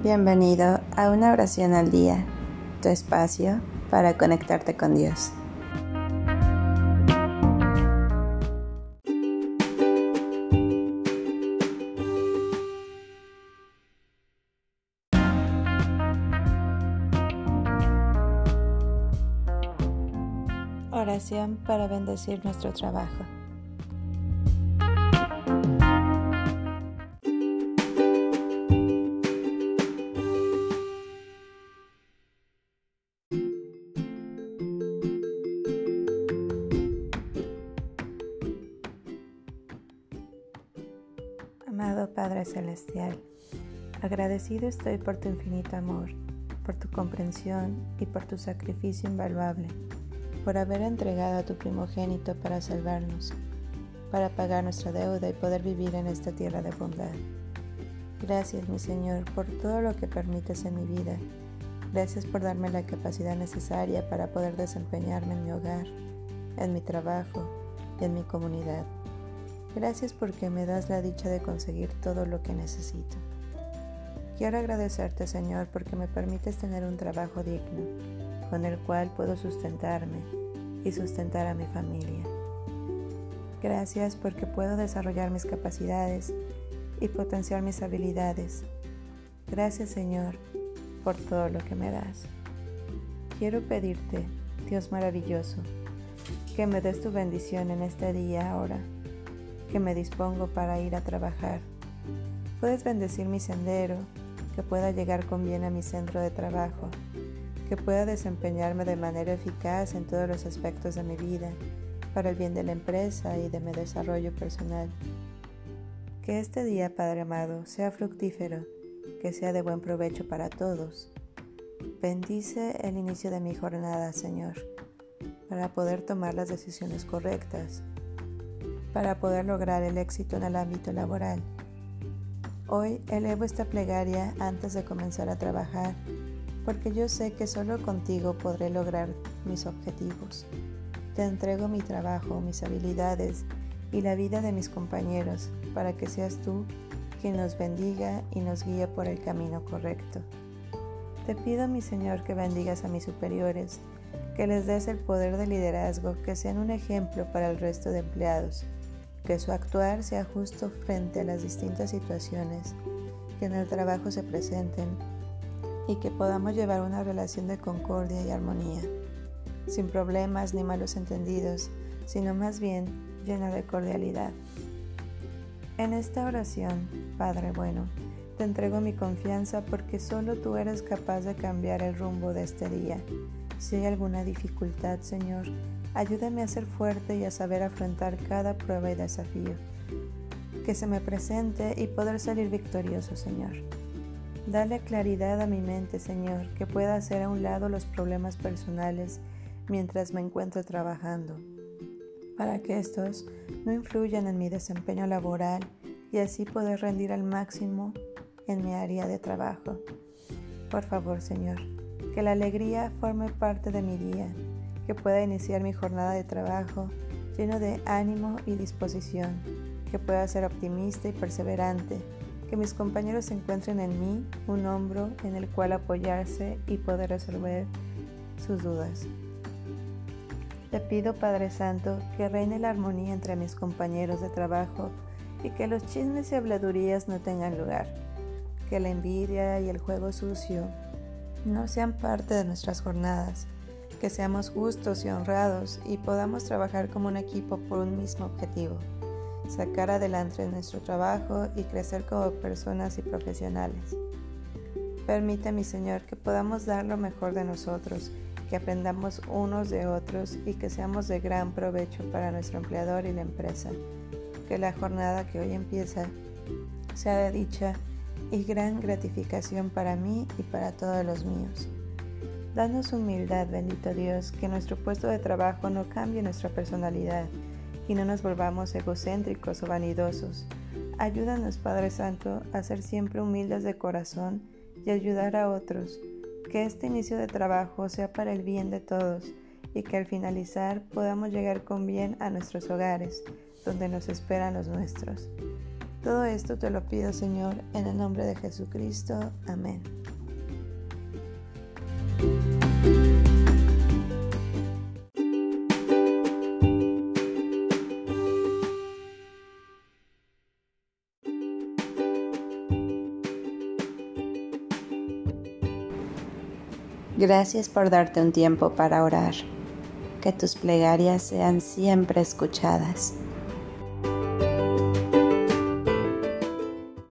Bienvenido a una oración al día, tu espacio para conectarte con Dios. Oración para bendecir nuestro trabajo. Padre Celestial, agradecido estoy por tu infinito amor, por tu comprensión y por tu sacrificio invaluable, por haber entregado a tu primogénito para salvarnos, para pagar nuestra deuda y poder vivir en esta tierra de bondad. Gracias, mi Señor, por todo lo que permites en mi vida. Gracias por darme la capacidad necesaria para poder desempeñarme en mi hogar, en mi trabajo y en mi comunidad. Gracias porque me das la dicha de conseguir todo lo que necesito. Quiero agradecerte, Señor, porque me permites tener un trabajo digno, con el cual puedo sustentarme y sustentar a mi familia. Gracias porque puedo desarrollar mis capacidades y potenciar mis habilidades. Gracias, Señor, por todo lo que me das. Quiero pedirte, Dios maravilloso, que me des tu bendición en este día ahora que me dispongo para ir a trabajar. Puedes bendecir mi sendero, que pueda llegar con bien a mi centro de trabajo, que pueda desempeñarme de manera eficaz en todos los aspectos de mi vida, para el bien de la empresa y de mi desarrollo personal. Que este día, Padre amado, sea fructífero, que sea de buen provecho para todos. Bendice el inicio de mi jornada, Señor, para poder tomar las decisiones correctas para poder lograr el éxito en el ámbito laboral. Hoy elevo esta plegaria antes de comenzar a trabajar, porque yo sé que solo contigo podré lograr mis objetivos. Te entrego mi trabajo, mis habilidades y la vida de mis compañeros, para que seas tú quien nos bendiga y nos guíe por el camino correcto. Te pido, mi Señor, que bendigas a mis superiores, que les des el poder de liderazgo, que sean un ejemplo para el resto de empleados que su actuar sea justo frente a las distintas situaciones que en el trabajo se presenten y que podamos llevar una relación de concordia y armonía, sin problemas ni malos entendidos, sino más bien llena de cordialidad. En esta oración, Padre bueno, te entrego mi confianza porque solo tú eres capaz de cambiar el rumbo de este día. Si hay alguna dificultad, Señor, Ayúdame a ser fuerte y a saber afrontar cada prueba y desafío que se me presente y poder salir victorioso, Señor. Dale claridad a mi mente, Señor, que pueda hacer a un lado los problemas personales mientras me encuentro trabajando, para que estos no influyan en mi desempeño laboral y así poder rendir al máximo en mi área de trabajo. Por favor, Señor, que la alegría forme parte de mi día que pueda iniciar mi jornada de trabajo lleno de ánimo y disposición, que pueda ser optimista y perseverante, que mis compañeros encuentren en mí un hombro en el cual apoyarse y poder resolver sus dudas. Te pido, Padre Santo, que reine la armonía entre mis compañeros de trabajo y que los chismes y habladurías no tengan lugar, que la envidia y el juego sucio no sean parte de nuestras jornadas, que seamos justos y honrados y podamos trabajar como un equipo por un mismo objetivo, sacar adelante nuestro trabajo y crecer como personas y profesionales. Permite, mi Señor, que podamos dar lo mejor de nosotros, que aprendamos unos de otros y que seamos de gran provecho para nuestro empleador y la empresa. Que la jornada que hoy empieza sea de dicha y gran gratificación para mí y para todos los míos. Danos humildad, bendito Dios, que nuestro puesto de trabajo no cambie nuestra personalidad y no nos volvamos egocéntricos o vanidosos. Ayúdanos, Padre Santo, a ser siempre humildes de corazón y ayudar a otros. Que este inicio de trabajo sea para el bien de todos y que al finalizar podamos llegar con bien a nuestros hogares, donde nos esperan los nuestros. Todo esto te lo pido, Señor, en el nombre de Jesucristo. Amén. Gracias por darte un tiempo para orar. Que tus plegarias sean siempre escuchadas.